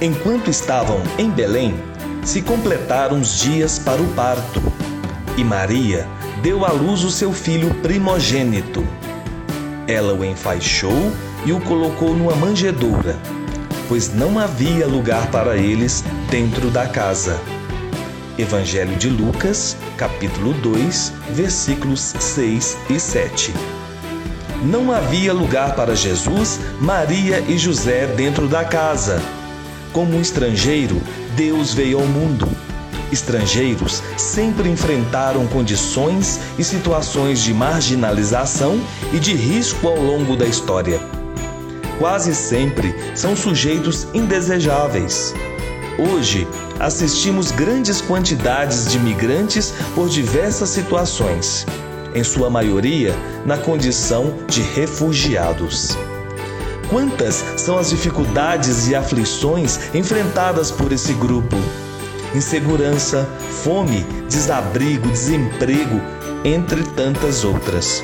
Enquanto estavam em Belém, se completaram os dias para o parto, e Maria deu à luz o seu filho primogênito. Ela o enfaixou e o colocou numa manjedoura, pois não havia lugar para eles dentro da casa. Evangelho de Lucas, capítulo 2, versículos 6 e 7. Não havia lugar para Jesus, Maria e José dentro da casa. Como um estrangeiro, Deus veio ao mundo. Estrangeiros sempre enfrentaram condições e situações de marginalização e de risco ao longo da história. Quase sempre são sujeitos indesejáveis. Hoje, assistimos grandes quantidades de migrantes por diversas situações, em sua maioria na condição de refugiados. Quantas são as dificuldades e aflições enfrentadas por esse grupo? Insegurança, fome, desabrigo, desemprego, entre tantas outras.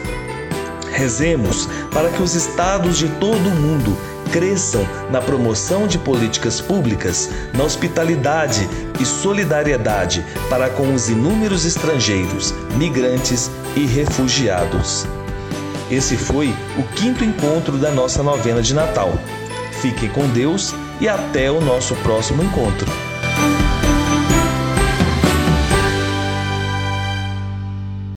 Rezemos para que os estados de todo o mundo cresçam na promoção de políticas públicas, na hospitalidade e solidariedade para com os inúmeros estrangeiros, migrantes e refugiados. Esse foi o quinto encontro da nossa novena de Natal. Fiquem com Deus e até o nosso próximo encontro.